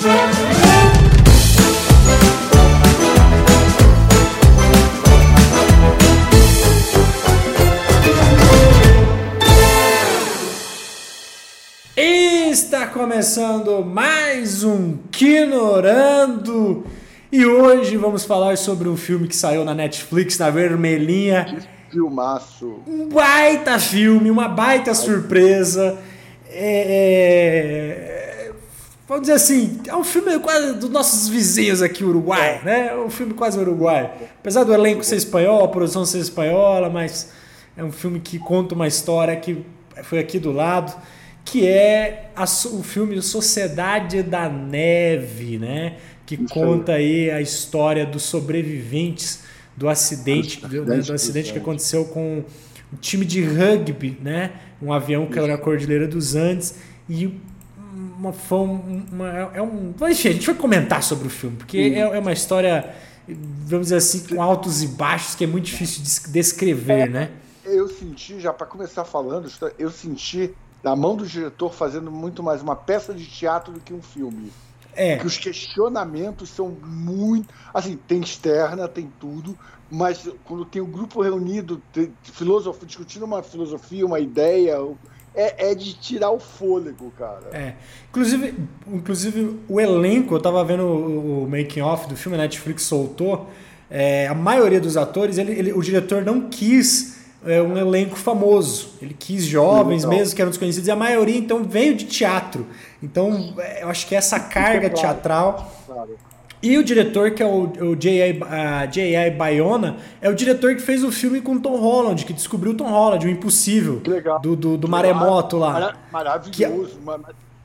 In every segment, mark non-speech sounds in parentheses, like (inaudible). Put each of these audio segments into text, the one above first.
Está começando mais um Quinorando e hoje vamos falar sobre um filme que saiu na Netflix, na vermelhinha. Que filmaço! Um baita filme, uma baita surpresa. É, é, vamos dizer assim, é um filme quase dos nossos vizinhos aqui, Uruguai, né? É um filme quase uruguai. Apesar do elenco ser espanhol, a produção ser espanhola, mas é um filme que conta uma história que foi aqui do lado que é a, o filme Sociedade da Neve, né? Que Isso conta aí. aí a história dos sobreviventes do acidente, do, do acidente que aconteceu com um time de rugby, né? Um avião que caiu na Cordilheira dos Andes e uma, uma, é um, enfim, a gente vai comentar sobre o filme porque é, é, uma história, vamos dizer assim, com altos e baixos que é muito difícil de descrever, é, né? Eu senti já para começar falando, eu senti da mão do diretor fazendo muito mais uma peça de teatro do que um filme. É. Que os questionamentos são muito. Assim, tem externa, tem tudo, mas quando tem um grupo reunido, filosofia, discutindo uma filosofia, uma ideia, é, é, de tirar o fôlego, cara. É. Inclusive, inclusive o elenco, eu tava vendo o, o making off do filme, a Netflix soltou. É, a maioria dos atores, ele, ele, o diretor não quis é, um elenco famoso. Ele quis jovens mesmo, que eram desconhecidos, e a maioria então veio de teatro. Então, é, eu acho que essa carga teatral. E o diretor, que é o, o J.I. Bayona, é o diretor que fez o filme com Tom Holland, que descobriu Tom Holland, o Impossível. Do, do, do Maremoto lá. Maravilhoso. Que,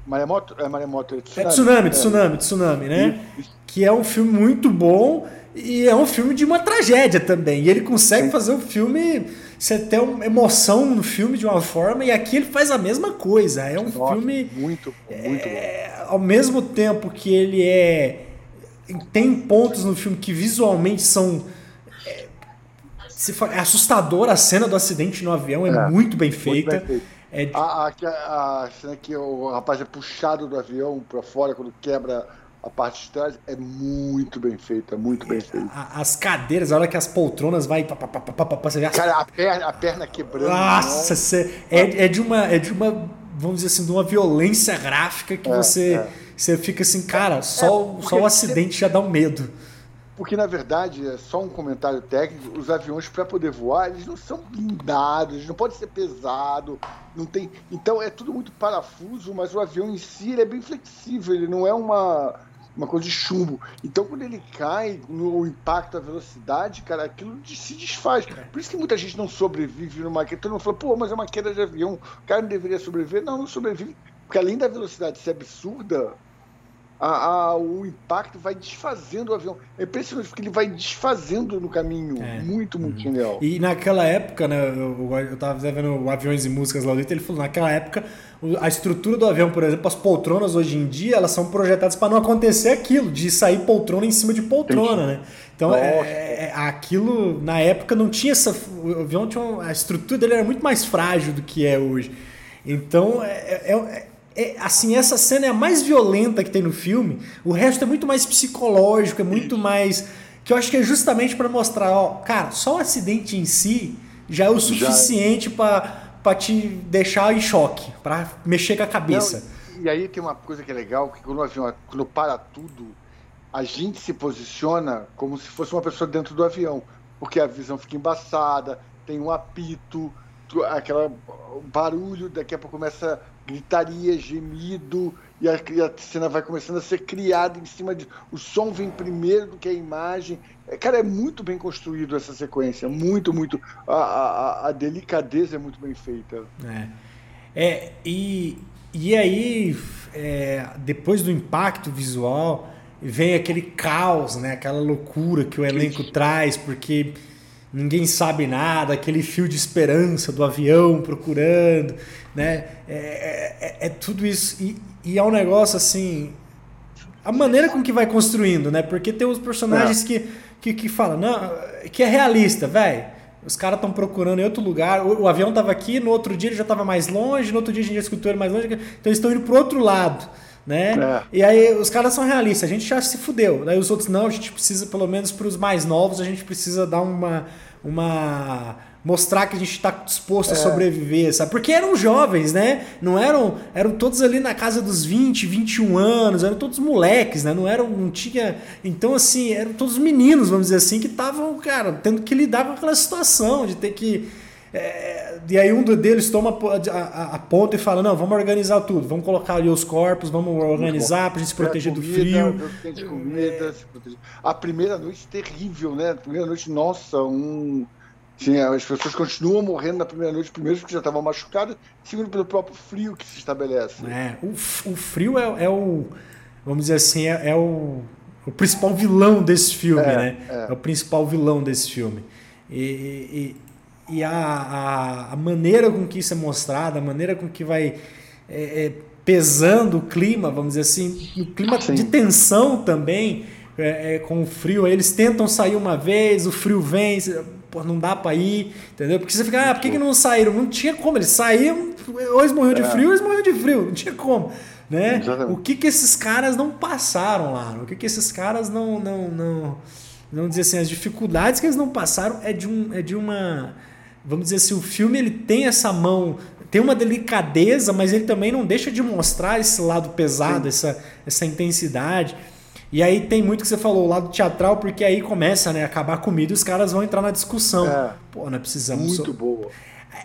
maremoto, é Maremoto, é tsunami. É tsunami, tsunami, tsunami, né? Que é um filme muito bom e é um filme de uma tragédia também. E ele consegue fazer o um filme você tem uma emoção no filme de uma forma e aqui ele faz a mesma coisa. É um Nossa, filme muito, muito é, bom. Ao mesmo tempo que ele é tem pontos no filme que visualmente são é, é assustador a cena do acidente no avião é, é muito bem feita. Muito bem é... a, a, a cena que o rapaz é puxado do avião para fora quando quebra a parte de trás é muito bem feita, muito bem feita. As cadeiras, a hora que as poltronas vai. Pá, pá, pá, você vê as... Cara, a perna, a perna quebrando. Nossa, você, é, é, de uma, é de uma, vamos dizer assim, de uma violência gráfica que é, você, é. Você fica assim, cara, só, é, só o acidente já dá um medo. Porque, na verdade, é só um comentário técnico, os aviões, para poder voar, eles não são blindados, não podem ser pesado, não tem... Então, é tudo muito parafuso, mas o avião em si é bem flexível, ele não é uma uma coisa de chumbo. Então, quando ele cai no impacto da velocidade, cara, aquilo se desfaz. Por isso que muita gente não sobrevive numa queda. Todo mundo fala, pô, mas é uma queda de avião, o cara não deveria sobreviver. Não, não sobrevive. Porque além da velocidade ser absurda, a, a, o impacto vai desfazendo o avião. É impressionante, porque ele vai desfazendo no caminho. É. Muito, muito uhum. genial. E naquela época, né, eu, eu tava vendo Aviões e Músicas lá dentro, ele falou, naquela época, a estrutura do avião, por exemplo, as poltronas hoje em dia, elas são projetadas para não acontecer aquilo, de sair poltrona em cima de poltrona, Entendi. né? Então, é, é, aquilo, na época, não tinha essa... O avião tinha uma, a estrutura dele era muito mais frágil do que é hoje. Então, é, é, é é, assim, essa cena é a mais violenta que tem no filme. O resto é muito mais psicológico, é muito mais. Que eu acho que é justamente para mostrar, ó, cara, só o acidente em si já é o suficiente para te deixar em choque, para mexer com a cabeça. Não, e aí tem uma coisa que é legal, que quando o avião, quando para tudo, a gente se posiciona como se fosse uma pessoa dentro do avião, porque a visão fica embaçada, tem um apito, aquela barulho, daqui a pouco começa gritaria, gemido, e a, e a, cena vai começando a ser criada em cima de. O som vem primeiro do que a imagem. É, cara, é muito bem construído essa sequência. Muito, muito. A, a, a delicadeza é muito bem feita. É. é e, e aí, é, depois do impacto visual, vem aquele caos, né? aquela loucura que o elenco traz, porque ninguém sabe nada, aquele fio de esperança do avião procurando, né? É, é, é, é tudo isso. E, e, é um negócio assim. A maneira com que vai construindo, né? Porque tem os personagens é. que, que, que falam, não, que é realista, velho. Os caras estão procurando em outro lugar. O, o avião estava aqui, no outro dia ele já estava mais longe, no outro dia a gente já escutou ele mais longe. Então eles estão indo para outro lado. né? É. E aí os caras são realistas, a gente já se fudeu. Daí os outros não, a gente precisa, pelo menos para os mais novos, a gente precisa dar uma. uma mostrar que a gente está disposto é. a sobreviver, sabe? Porque eram jovens, né? Não eram, eram todos ali na casa dos 20, 21 anos, eram todos moleques, né? Não eram, não tinha, então assim, eram todos meninos, vamos dizer assim, que estavam, cara, tendo que lidar com aquela situação de ter que é, e aí um deles toma a, a, a, ponta e fala, não, vamos organizar tudo, vamos colocar ali os corpos, vamos organizar para a gente se proteger comida, do frio. Comida, a primeira noite terrível, né? A primeira noite, nossa, um Sim, as pessoas continuam morrendo na primeira noite, primeiro porque já estavam machucadas, segundo pelo próprio frio que se estabelece. É, o, o frio é, é, o, vamos dizer assim, é, é o, o, principal vilão desse filme, é, né? É. é. o principal vilão desse filme. E, e, e a, a, a, maneira com que isso é mostrado, a maneira com que vai é, é pesando o clima, vamos dizer assim, o clima Sim. de tensão também, é, com o frio, eles tentam sair uma vez, o frio vem, pô, não dá pra ir, entendeu? Porque você fica, ah, por que, que não saíram? Não tinha como, eles saíram, ou eles morreram de é. frio, ou eles morreram de frio, não tinha como. Né? O que que esses caras não passaram lá? O que que esses caras não não não não dizer assim, as dificuldades que eles não passaram é de um é de uma vamos dizer assim, o filme ele tem essa mão, tem uma delicadeza, mas ele também não deixa de mostrar esse lado pesado, essa essa intensidade. E aí tem muito que você falou, o lado teatral, porque aí começa, né, a acabar a comida e os caras vão entrar na discussão. É, Pô, nós precisamos. Muito so... boa.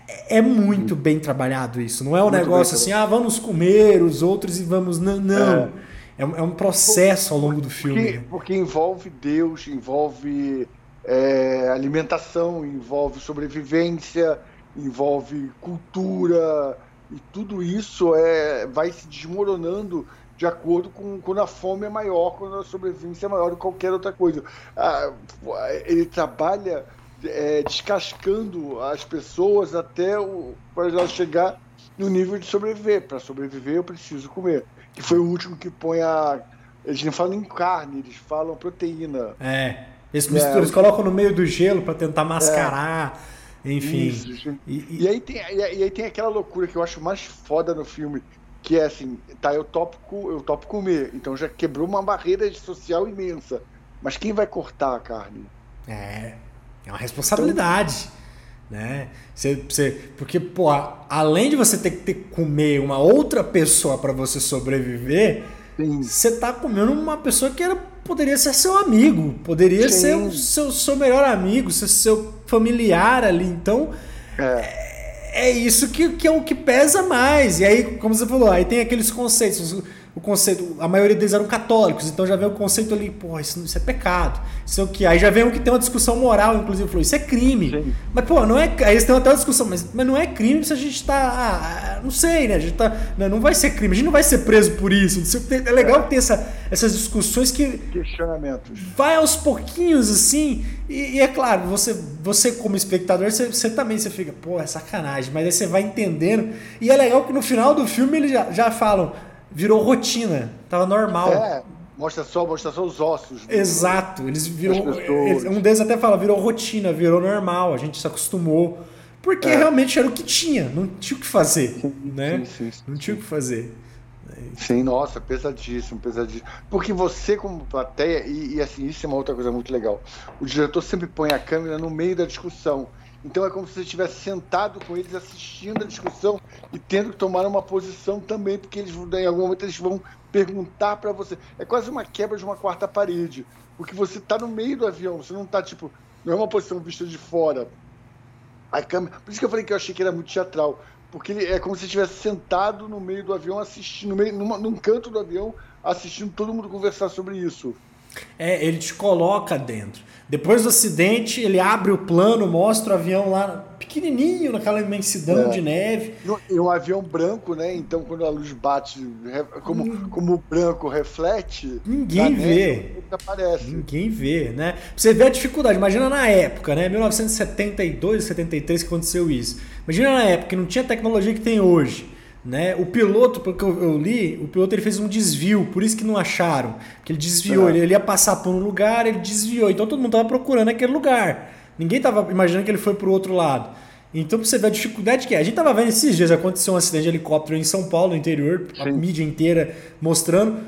É, é muito bem trabalhado isso. Não é um muito negócio assim, ah, vamos comer os outros e vamos. Não. não. É. é. um processo ao longo do filme. Porque, porque envolve Deus, envolve é, alimentação, envolve sobrevivência, envolve cultura. E tudo isso é, vai se desmoronando de acordo com quando a fome é maior, quando a sobrevivência é maior do que qualquer outra coisa. Ah, ele trabalha é, descascando as pessoas até para elas chegar no nível de sobreviver. Para sobreviver, eu preciso comer. Que foi o último que põe a. Eles não falam em carne, eles falam proteína. É. Eles, misturam, é, eles colocam no meio do gelo para tentar mascarar. É. Enfim. E, e, e, aí tem, e aí tem aquela loucura que eu acho mais foda no filme, que é assim, tá, eu topo, eu topo comer, então já quebrou uma barreira social imensa. Mas quem vai cortar a carne? É, é uma responsabilidade. Então... Né? Você, você, porque, pô, além de você ter que ter que comer uma outra pessoa para você sobreviver, Sim. você tá comendo uma pessoa que era, poderia ser seu amigo, poderia Sim. ser o seu, seu melhor amigo, ser seu familiar ali. Então, é é isso que, que é o que pesa mais. E aí, como você falou, aí tem aqueles conceitos. O conceito, a maioria deles eram católicos, então já vem o conceito ali, pô, isso, isso é pecado. Isso é o que? Aí já vem o que tem uma discussão moral, inclusive, falou, isso é crime. Sim. Mas, pô, não é. Aí eles têm até uma discussão, mas, mas não é crime se a gente tá. Ah, não sei, né? A gente tá. Não, né, não vai ser crime, a gente não vai ser preso por isso. É legal é. ter essa, essas discussões que. Questionamentos. Vai aos pouquinhos, assim. E, e, é claro, você, você como espectador, você, você, também você fica, pô, é sacanagem, mas aí você vai entendendo. E é legal que no final do filme eles já, já falam, virou rotina, tava normal. É, mostra só, mostra só os ossos. Exato, eles. Eles, um deles até fala, virou rotina, virou normal, a gente se acostumou. Porque é. realmente era o que tinha, não tinha o que fazer. Sim, né? Sim, sim, não tinha o que fazer. Sim, nossa, pesadíssimo, pesadíssimo. Porque você, como plateia, e, e, assim, isso é uma outra coisa muito legal. O diretor sempre põe a câmera no meio da discussão. Então é como se você estivesse sentado com eles assistindo a discussão e tendo que tomar uma posição também, porque eles em algum momento eles vão perguntar para você. É quase uma quebra de uma quarta parede, porque você está no meio do avião, você não está tipo, não é uma posição vista de fora. A câmera, por isso que eu falei que eu achei que era muito teatral, porque ele é como se estivesse sentado no meio do avião, assistindo, no meio, numa, num canto do avião, assistindo todo mundo conversar sobre isso. É, ele te coloca dentro. Depois do acidente, ele abre o plano, mostra o avião lá pequenininho, naquela imensidão é. de neve. E um avião branco, né? Então, quando a luz bate, como, hum. como o branco reflete, ninguém vê. Aparece. Ninguém vê, né? Você vê a dificuldade. Imagina na época, né? 1972, 73 que aconteceu isso. Imagina na época que não tinha a tecnologia que tem hoje. Né? O piloto, porque eu, eu, li, o piloto ele fez um desvio, por isso que não acharam. Que ele desviou, ele, ele, ia passar por um lugar, ele desviou. Então todo mundo estava procurando aquele lugar. Ninguém estava imaginando que ele foi para o outro lado. Então você vê a dificuldade que é. A gente tava vendo esses dias, aconteceu um acidente de helicóptero em São Paulo, no interior, a Sim. mídia inteira mostrando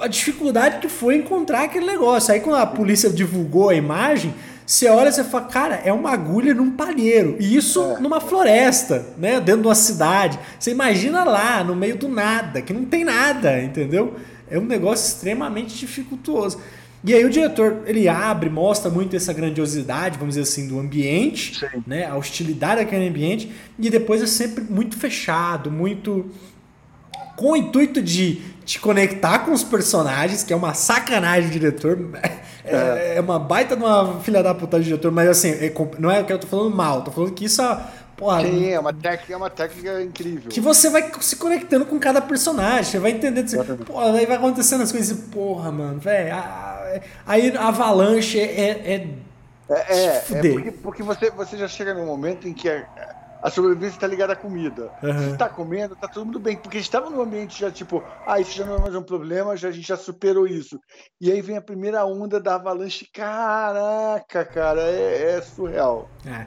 a dificuldade que foi encontrar aquele negócio. Aí quando a polícia divulgou a imagem, você olha e você fala, cara, é uma agulha num palheiro. E isso É. numa floresta, né? Dentro de uma cidade. Você imagina lá, no meio do nada, que não tem nada, entendeu? É um negócio extremamente dificultuoso. E aí o diretor, ele abre, mostra muito essa grandiosidade, vamos dizer assim, do ambiente, Sim. né? A hostilidade daquele ambiente. E depois é sempre muito fechado, muito com o intuito de te conectar com os personagens, que é uma sacanagem do diretor. (laughs) É, é uma baita de uma filha da puta do diretor, mas assim, é não é que eu tô falando mal, tô falando que isso é. Porra, Sim, é uma técnica, é uma técnica incrível. que você vai se conectando com cada personagem, você vai entendendo. Você, porra, aí vai acontecendo as coisas, porra, mano, velho. Aí a avalanche é. é- É, é, é fuder. porque, porque você, você já chega num momento em que a, a sobrevivência está ligada à comida. Aham. Se tá comendo, tá todo mundo bem. Porque estava num ambiente já tipo, ah, isso já não é mais um problema, já, a gente já superou isso. E aí vem a primeira onda da avalanche. Caraca, cara, é, é surreal. é.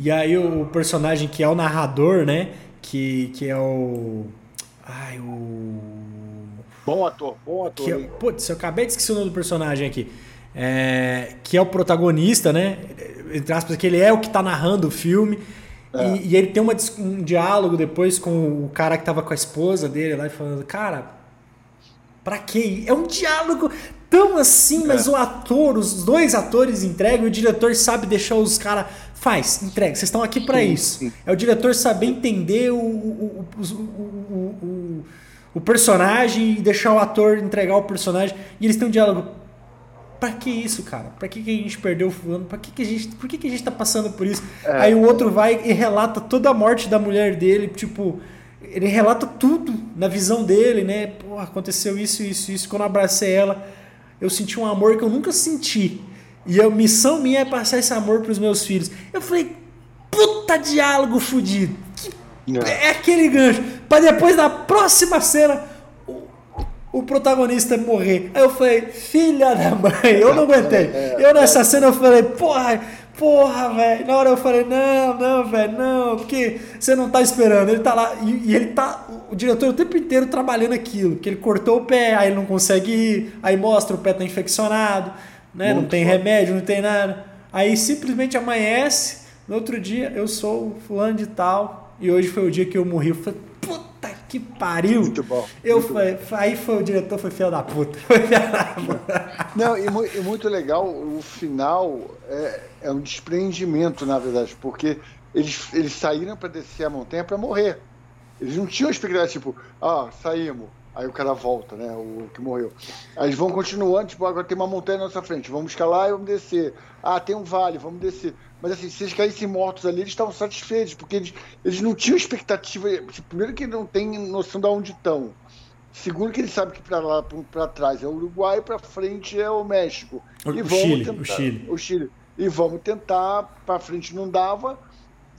E aí o personagem que é o narrador, né? Que, que é o. Ai, o. Bom ator, bom ator. Que é, putz, eu acabei de esquecer o nome do personagem aqui. É, que é o protagonista, né? Entre aspas, que ele é o que tá narrando o filme. É. E, e ele tem uma um diálogo depois com o cara que tava com a esposa dele lá e falando, cara, pra quê? É um diálogo tão assim, mas É. o ator, os dois atores entregam e o diretor sabe deixar os caras. Faz, entrega, vocês estão aqui pra Sim, isso. É o diretor saber entender o, o, o- o personagem e deixar o ator entregar o personagem. E eles têm um diálogo. Pra que isso, cara? Pra que, que a gente perdeu o fulano? Pra que, que a gente. Por que, que a gente tá passando por isso? É. Aí o outro vai e relata toda a morte da mulher dele, tipo. Ele relata tudo na visão dele, né? Pô, aconteceu isso, isso, isso. Quando eu abracei ela, eu senti um amor que eu nunca senti. E a missão minha é passar esse amor pros meus filhos. Eu falei, puta diálogo fudido. Que É. é aquele gancho. Pra depois, na próxima cena, o, protagonista morrer. Aí eu falei, filha da mãe, eu não aguentei. (laughs) É, Eu nessa cena eu falei, porra, porra, velho. Na hora eu falei, não, não, velho, não, porque você não tá esperando. Ele tá lá, e, e ele tá, o diretor o tempo inteiro trabalhando aquilo, porque ele cortou o pé, aí ele não consegue ir, aí mostra o pé tá infeccionado, né? não Muito tem foda. remédio, não tem nada. Aí simplesmente amanhece, no outro dia eu sou o fulano de tal, e hoje foi o dia que eu morri. Eu falei, puta que pariu! Muito bom. Eu muito falei, aí foi o diretor, foi filho da puta. (laughs) Foi filho da puta. Não, e, mu- e muito legal, o final é, é um despreendimento, na verdade, porque eles, eles saíram para descer a montanha para morrer. Eles não tinham expectativa, tipo, ah, saímos. Aí o cara volta, né? O que morreu. Aí eles vão continuando, tipo, agora tem uma montanha na nossa frente, vamos escalar e vamos descer. Ah, tem um vale, vamos descer. Mas assim, se eles caíssem mortos ali, eles estavam satisfeitos, porque eles, eles não tinham expectativa. tipo, Primeiro que não tem noção de onde estão. Segundo que eles sabem que para lá, para trás é o Uruguai, para frente é o México. O e Chile, tentar, o Chile. O Chile. E vamos tentar, para frente não dava,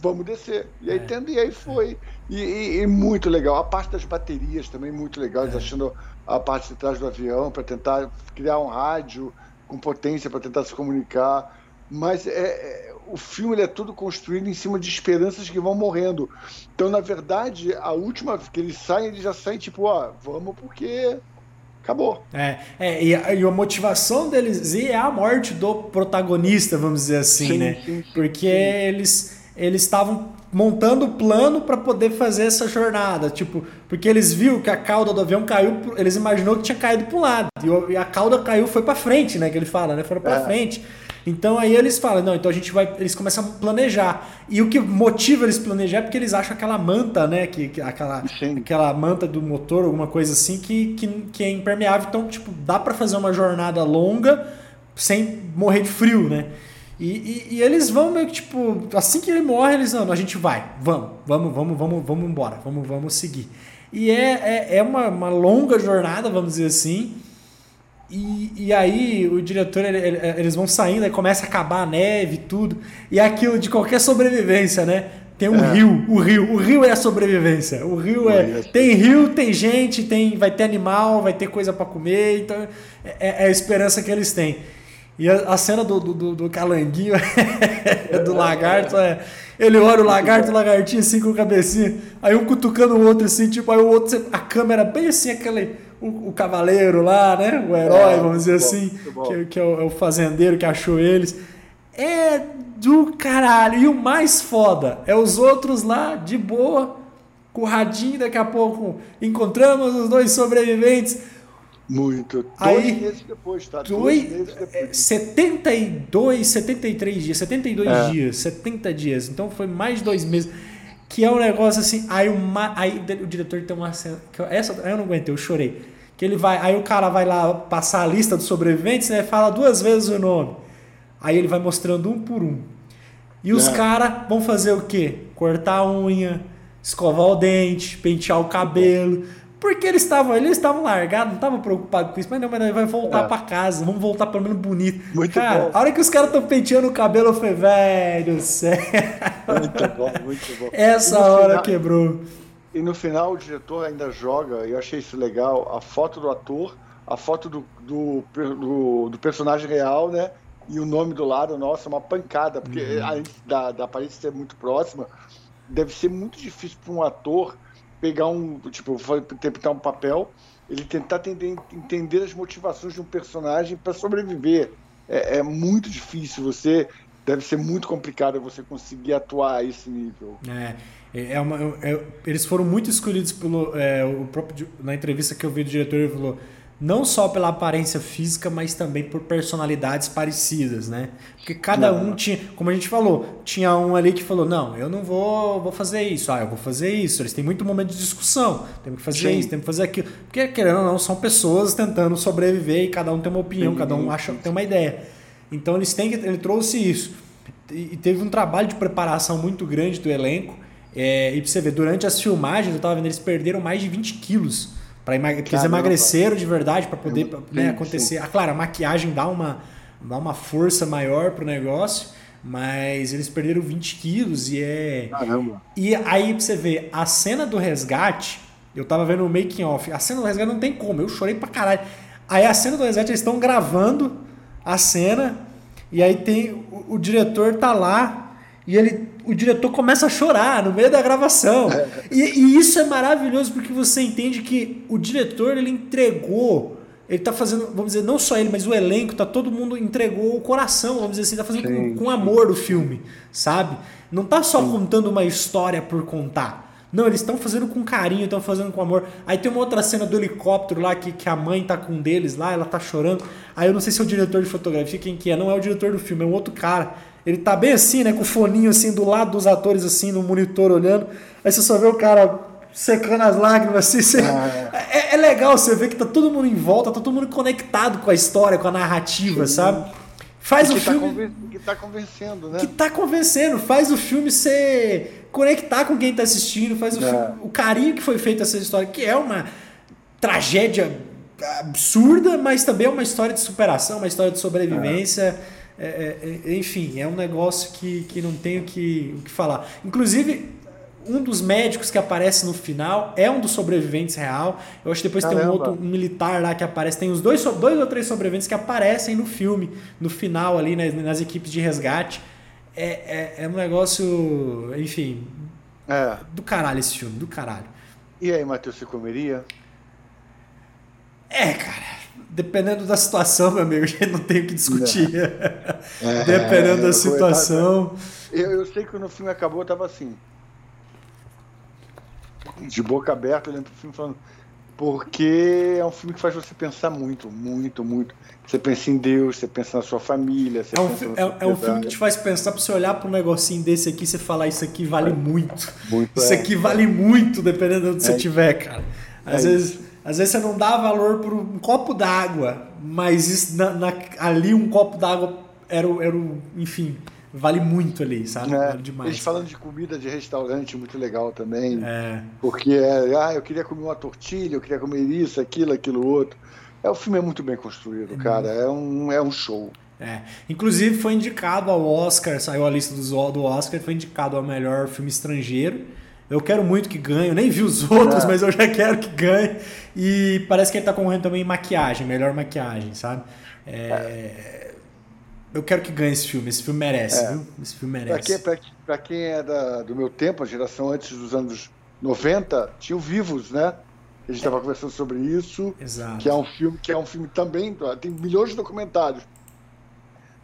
vamos descer. E aí, É. tendo, e aí foi. E, e- e muito legal. A parte das baterias também muito legal, É. eles achando a parte de trás do avião para tentar criar um rádio com potência para tentar se comunicar. Mas é, é- o filme ele é tudo construído em cima de esperanças que vão morrendo. Então, na verdade, a última que eles saem, eles já saem tipo, ó, vamos porque acabou. É, é e, a, e a motivação deles ir é a morte do protagonista, vamos dizer assim, Sim, né? sim, sim, Porque eles eles estavam montando o plano para poder fazer essa jornada, tipo, porque eles viram que a cauda do avião caiu, eles imaginou que tinha caído para um lado e e a cauda caiu foi para frente, né? Que ele fala, né? Foram para É. frente. Então aí eles falam, não, então a gente vai, eles começam a planejar. E o que motiva eles planejar é porque eles acham aquela manta, né, que, que aquela Sim. aquela manta do motor, alguma coisa assim que, que, que é impermeável, então tipo, dá para fazer uma jornada longa sem morrer de frio, né? E, e, e eles vão meio que tipo, assim que ele morre, eles não, a gente vai, vamos, vamos, vamos, vamos, vamos embora, vamos, vamos seguir. E é, é, é uma, uma longa jornada, vamos dizer assim. E, e aí o diretor, ele- ele- eles vão saindo, aí começa a acabar a neve e tudo. E é aquilo de qualquer sobrevivência, né? Tem um É. rio, o rio, o rio é a sobrevivência. O rio O é. é Tem rio, tem gente, tem, vai ter animal, vai ter coisa para comer, então é, é a esperança que eles têm. E a, a cena do, do, do calanguinho (laughs) do lagarto é. Ele olha o lagarto, o lagartinho assim com a cabecinha, aí um cutucando o outro assim, tipo, aí o outro, a câmera bem assim, aquele. O, o cavaleiro lá, né? O herói, é, vamos dizer bom, assim, que, que é, o, é o fazendeiro que achou eles. É do caralho. E o mais foda é os outros lá, de boa, curradinho, daqui a pouco encontramos os dois sobreviventes. Muito. Dois Aí, meses depois, tá? Dois, dois meses depois. 72, 73 dias, 72 é. dias, 70 dias. Então foi mais de dois meses. Que é um negócio assim. Aí, uma, aí o diretor tem uma cena. Que eu, essa eu não aguentei, eu chorei. Que ele vai. Aí o cara vai lá passar a lista dos sobreviventes, né? Fala duas vezes o nome. Aí ele vai mostrando um por um. E os é. caras vão fazer o quê? Cortar a unha, escovar o dente, pentear o cabelo. Porque eles estavam eles estavam largados, não estavam preocupados com isso, mas não, mas vai voltar é. para casa, vamos voltar pelo menos bonito. Muito cara, bom. A hora que os caras estão penteando o cabelo, eu falei, velho, sério. Muito bom, muito bom. (laughs) Essa hora final, quebrou. E no final o diretor ainda joga, e eu achei isso legal, a foto do ator, a foto do, do, do, do personagem real, né? E o nome do lado, nossa, uma pancada, porque uhum. além da, da aparência ser muito próxima, deve ser muito difícil para um ator pegar um, tipo, interpretar um papel, ele tentar entender, entender as motivações de um personagem para sobreviver. É, é, muito difícil, você deve ser muito complicado você conseguir atuar a esse nível. É, é, é uma, é, eles foram muito escolhidos pelo é, o próprio na entrevista que eu vi do diretor ele falou não só pela aparência física, mas também por personalidades parecidas, né? Porque cada um tinha, como a gente falou, tinha um ali que falou: "Não, eu não vou, vou fazer isso. Ah, eu vou fazer isso". Eles têm muito momento de discussão. Temos que fazer Sim. isso, temos que fazer aquilo. Porque querendo ou não, são pessoas tentando sobreviver e cada um tem uma opinião, Sim. cada um acha, tem uma ideia. Então eles têm que ele trouxe isso. E teve um trabalho de preparação muito grande do elenco. É, e pra você ver, durante as filmagens, eu tava vendo, eles perderam mais de 20 quilos para emagre eles emagreceram de verdade para poder né, acontecer. Ah, claro, a maquiagem dá uma, dá uma força maior pro negócio, mas eles perderam 20 quilos e é. Caramba. E aí pra você ver, a cena do resgate, eu tava vendo o making off, a cena do resgate não tem como, eu chorei pra caralho. Aí a cena do resgate, eles estão gravando a cena, e aí tem. O, o diretor tá lá e ele, o diretor começa a chorar no meio da gravação. (laughs) E, e, isso é maravilhoso porque você entende que o diretor ele entregou, ele está fazendo, vamos dizer, não só ele, mas o elenco, tá todo mundo entregou o coração, vamos dizer assim, tá fazendo com, com, amor o filme, sabe? Não tá só sim. contando uma história por contar. Não, eles estão fazendo com carinho, estão fazendo com amor. Aí tem uma outra cena do helicóptero lá que, que a mãe tá com um deles lá, ela tá chorando. Aí eu não sei se é o diretor de fotografia, quem que é, não é o diretor do filme, é um outro cara. Ele tá bem assim, né? Com o foninho assim do lado dos atores, assim, no monitor olhando. Aí você só vê o cara secando as lágrimas, assim. Você... Ah, é. (laughs) é, é, legal você ver que tá todo mundo em volta, tá todo mundo conectado com a história, com a narrativa, Sim. sabe? Faz o tá filme. Tá que tá convencendo, né? Que tá convencendo, faz o filme ser. conectar com quem tá assistindo, faz o, é. filme... o carinho que foi feito essa história, que é uma tragédia absurda, mas também é uma história de superação, uma história de sobrevivência. É é, é, enfim, é um negócio que, que não tenho que, o que falar. Inclusive, um dos médicos que aparece no final é um dos sobreviventes real. Eu acho que depois Caramba. tem um outro um militar lá que aparece. Tem os dois, dois ou três sobreviventes que aparecem no filme, no final ali, nas, nas equipes de resgate. É, é, é um negócio, enfim, é. do caralho esse filme, do caralho. E aí, Matheus, você comeria? É, cara dependendo da situação, meu amigo, (laughs) a gente não tem o que discutir. (laughs) É, dependendo da situação. Eu, eu, sei que quando o filme acabou, eu tava assim. De boca aberta, olhando pro filme falando. Porque é um filme que faz você pensar muito, muito, muito. Você pensa em Deus, você pensa na sua família. é, um, é, é um filme que te faz pensar para você olhar para um negocinho desse aqui e você falar: Isso aqui vale muito. muito isso é. aqui vale muito, dependendo de onde você estiver, é. cara. Às é vezes. Isso às vezes você não dá valor por um copo d'água, mas isso, na, na, ali um copo d'água era, era, enfim, vale muito ali, sabe? É, vale demais. Eles falando de comida de restaurante, muito legal também. É. Porque é, ah, eu queria comer uma tortilha, eu queria comer isso, aquilo, aquilo outro. É, o filme é muito bem construído, é cara. É um, é um show. É. Inclusive foi indicado ao Oscar, saiu a lista do, do Oscar, foi indicado ao melhor filme estrangeiro. Eu quero muito que ganhe, eu nem vi os (laughs) outros, é. mas eu já quero que ganhe. E parece que ele está concorrendo também em maquiagem, melhor maquiagem, sabe? É, eu quero que ganhe esse filme. Esse filme merece, é. viu? Esse filme merece. Pra quem, pra, pra quem é da, do meu tempo, a geração antes dos anos 90, tinha o Vivos, né? A gente estava é. conversando sobre isso. Exato. Que é um filme que é um filme também. Tem milhões de documentários.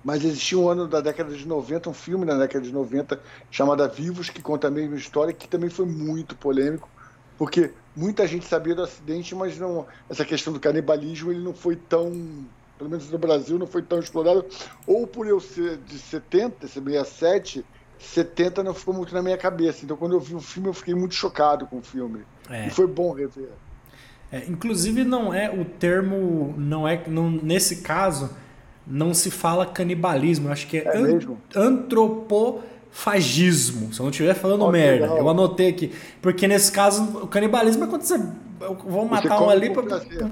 Mas existia um ano da década de 90, um filme na década de 90 chamado Vivos, que conta a mesma história, que também foi muito polêmico, porque muita gente sabia do acidente, mas não essa questão do canibalismo ele não foi tão pelo menos no Brasil, não foi tão explorado. Ou por eu ser de 70, ser 67, 70 não ficou muito na minha cabeça. Então, quando eu vi o filme, eu fiquei muito chocado com o filme. É. E foi bom rever. É, inclusive, não é o termo, não é, não, nesse caso, não se fala canibalismo. Eu acho que é, é an, antropofagismo. Se eu não estiver falando oh, merda, legal. eu anotei aqui. Porque nesse caso, o canibalismo é quando você vão matar um ali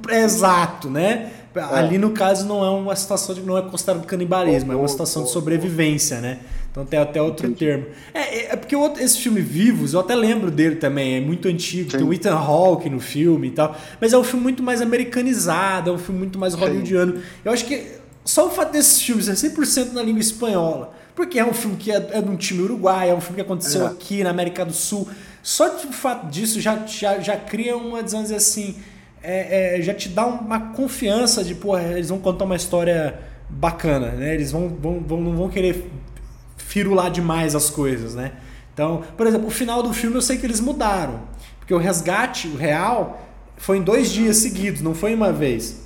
para exato, né? É. Ali no caso não é uma situação de não é considerado canibalismo, oh, é uma situação oh, de sobrevivência, né? Então tem até outro Entendi. termo. É, é, é porque outro, esse filme Vivos, eu até lembro dele também, é muito antigo, Sim. tem o Ethan Hawke no filme e tal, mas é um filme muito mais americanizado, é um filme muito mais hollywoodiano. Eu acho que só o fato desses filmes ser 100% na língua espanhola, porque é um filme que é, é de um time uruguai, é um filme que aconteceu é. aqui na América do Sul, só o fato disso já, já, já cria uma, digamos assim, é, é, já te dá uma confiança de, pô, eles vão contar uma história bacana, né? Eles vão, vão, vão, não vão querer firular demais as coisas, né? Então, por exemplo, o final do filme eu sei que eles mudaram. Porque o resgate, o real, foi em dois dias seguidos, não foi uma vez.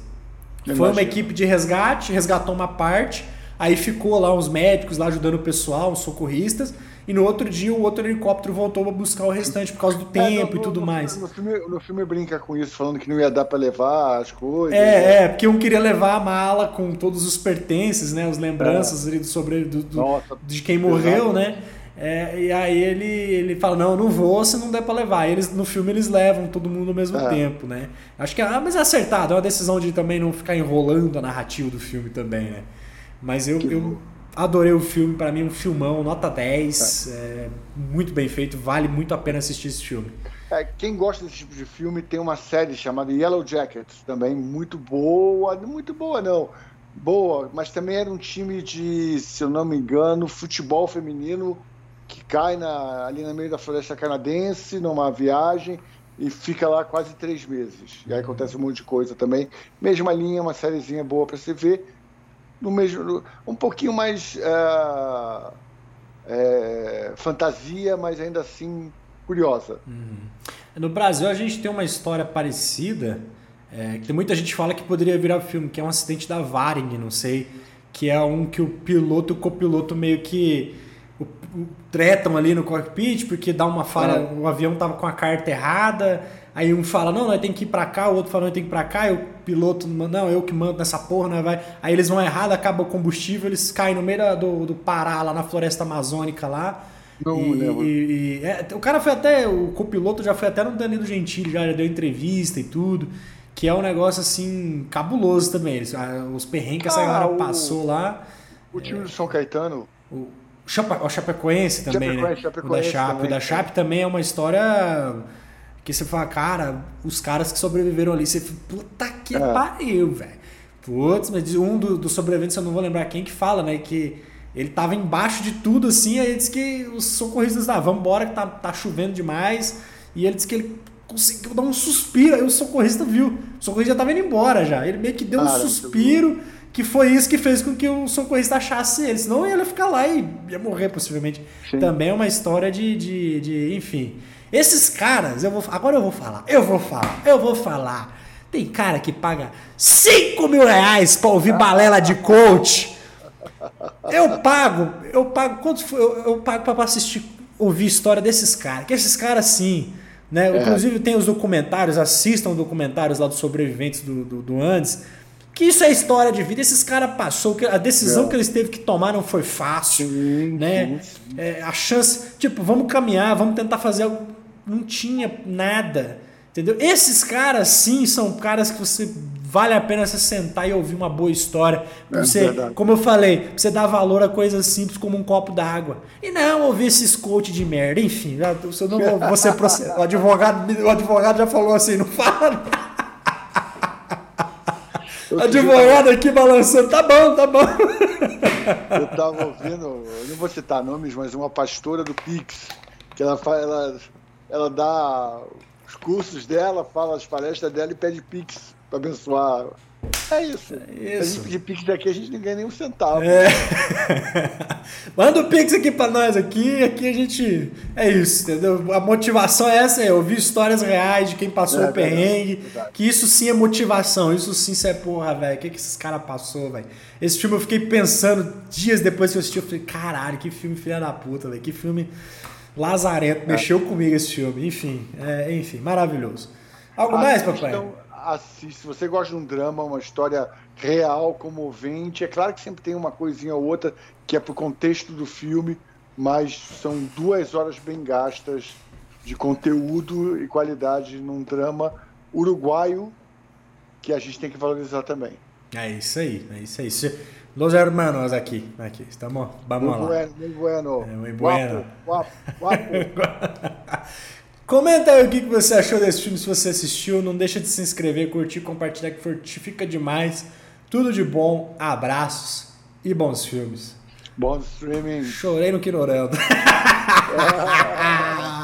Foi uma equipe de resgate, resgatou uma parte, aí ficou lá os médicos lá ajudando o pessoal, os socorristas, e no outro dia o outro helicóptero voltou a buscar o restante por causa do tempo é, no, e tudo no, mais. No filme, no filme brinca com isso, falando que não ia dar para levar as coisas. É, né? é, porque um queria levar a mala com todos os pertences, né, as lembranças é. ali do sobre do, do Nossa, de quem morreu, né? É, e aí ele, ele fala, não, eu não vou se não der para levar. E eles, no filme eles levam todo mundo ao mesmo é. tempo, né? Acho que ah, mas é acertado, é uma decisão de também não ficar enrolando a narrativa do filme também, né? Mas eu, eu Adorei o filme, para mim um filmão, nota 10, é. É, muito bem feito, vale muito a pena assistir esse filme. É, quem gosta desse tipo de filme tem uma série chamada Yellow Jackets, também muito boa, muito boa não, boa, mas também era um time de, se eu não me engano, futebol feminino cai na, ali no meio da floresta canadense numa viagem e fica lá quase três meses. E aí acontece um monte de coisa também. Mesma linha, uma sériezinha boa para você ver no mesmo, um pouquinho mais é, é, fantasia, mas ainda assim curiosa. Uhum. No Brasil a gente tem uma história parecida, é, que muita gente fala que poderia virar filme, que é um acidente da Varing, não sei, que é um que o piloto e o copiloto meio que o, o, tretam ali no cockpit porque dá uma falha, é. o avião tava com a carta errada, Aí um fala, não, nós tem que ir pra cá, o outro fala, nós tem que ir pra cá, e o piloto, não, eu que mando nessa porra, né, vai. Aí eles vão errado, acaba o combustível, eles caem no meio do, do Pará, lá na floresta amazônica lá. Não e. E, e, é, o cara foi até, o copiloto já foi até no Danilo Gentili, já, já deu entrevista e tudo, que é um negócio assim, cabuloso também. Eles, os perrengues que essa ah, galera o, passou lá. O time é, do São Caetano. O, o Chapecoense também, Chapecoense, né? Chapecoense o da Chape. Também. O da Chape também é uma história que você fala, cara, os caras que sobreviveram ali, você fala, puta que é. pariu, velho. Putz, mas um dos do sobreviventes, eu não vou lembrar quem, que fala, né, que ele tava embaixo de tudo assim, aí ele disse que os socorristas, ah, vamos embora que tá, tá chovendo demais. E ele disse que ele conseguiu dar um suspiro, aí o socorrista viu. O socorrista já tava indo embora já. Ele meio que deu um suspiro, que foi isso que fez com que o socorrista achasse ele. Senão ele ia ficar lá e ia morrer possivelmente. Sim. Também é uma história de, de, de enfim. Esses caras, eu vou, agora eu vou falar, eu vou falar, eu vou falar. Tem cara que paga 5 mil reais pra ouvir balela de coach. Eu pago, eu pago, quanto foi? Eu, eu pago pra assistir, ouvir história desses caras. Que esses caras, sim, né? É. Inclusive tem os documentários, assistam documentários lá dos sobreviventes do, do, do Andes. Que isso é história de vida. Esses caras passou, a decisão é. que eles teve que tomar não foi fácil, sim, né? Sim. É, a chance, tipo, vamos caminhar, vamos tentar fazer algo não tinha nada. Entendeu? Esses caras, sim, são caras que você vale a pena você sentar e ouvir uma boa história. É você, como eu falei, você dar valor a coisas simples como um copo d'água. E não ouvir esses coach de merda. Enfim, eu não vou, vou ser O advogado, o advogado já falou assim, não fala. Advogado aqui balançando, tá bom, tá bom. Eu tava ouvindo, eu não vou citar nomes, mas uma pastora do Pix, que ela, ela, ela dá os cursos dela, fala as palestras dela e pede Pix para abençoar é isso. É isso. A gente pedir Pix daqui, a gente não ganha nem um centavo. É. (laughs) Manda o Pix aqui pra nós aqui, aqui a gente. É isso, entendeu? A motivação é essa, é ouvir histórias reais de quem passou é, o perrengue. Verdade. Que isso sim é motivação, isso sim é porra, velho. O que, que esses caras passou, velho? Esse filme eu fiquei pensando dias depois que eu assisti, eu falei, caralho, que filme filha da puta, velho. Que filme lazarento, mexeu comigo esse filme. Enfim, é, enfim, maravilhoso. Algo mais, papai? Então assiste. Se você gosta de um drama, uma história real, comovente, é claro que sempre tem uma coisinha ou outra que é pro contexto do filme, mas são duas horas bem gastas de conteúdo e qualidade num drama uruguaio que a gente tem que valorizar também. É isso aí, é isso aí. Los hermanos aqui, aqui, estamos, vamos muy lá. Bueno, muy bueno. É, muy bueno. Guapo, guapo, guapo. (laughs) Comenta aí o que você achou desse filme, se você assistiu. Não deixa de se inscrever, curtir, compartilhar, que fortifica demais. Tudo de bom, abraços e bons filmes. Bons streaming. Chorei no Quinorando. (laughs) (laughs)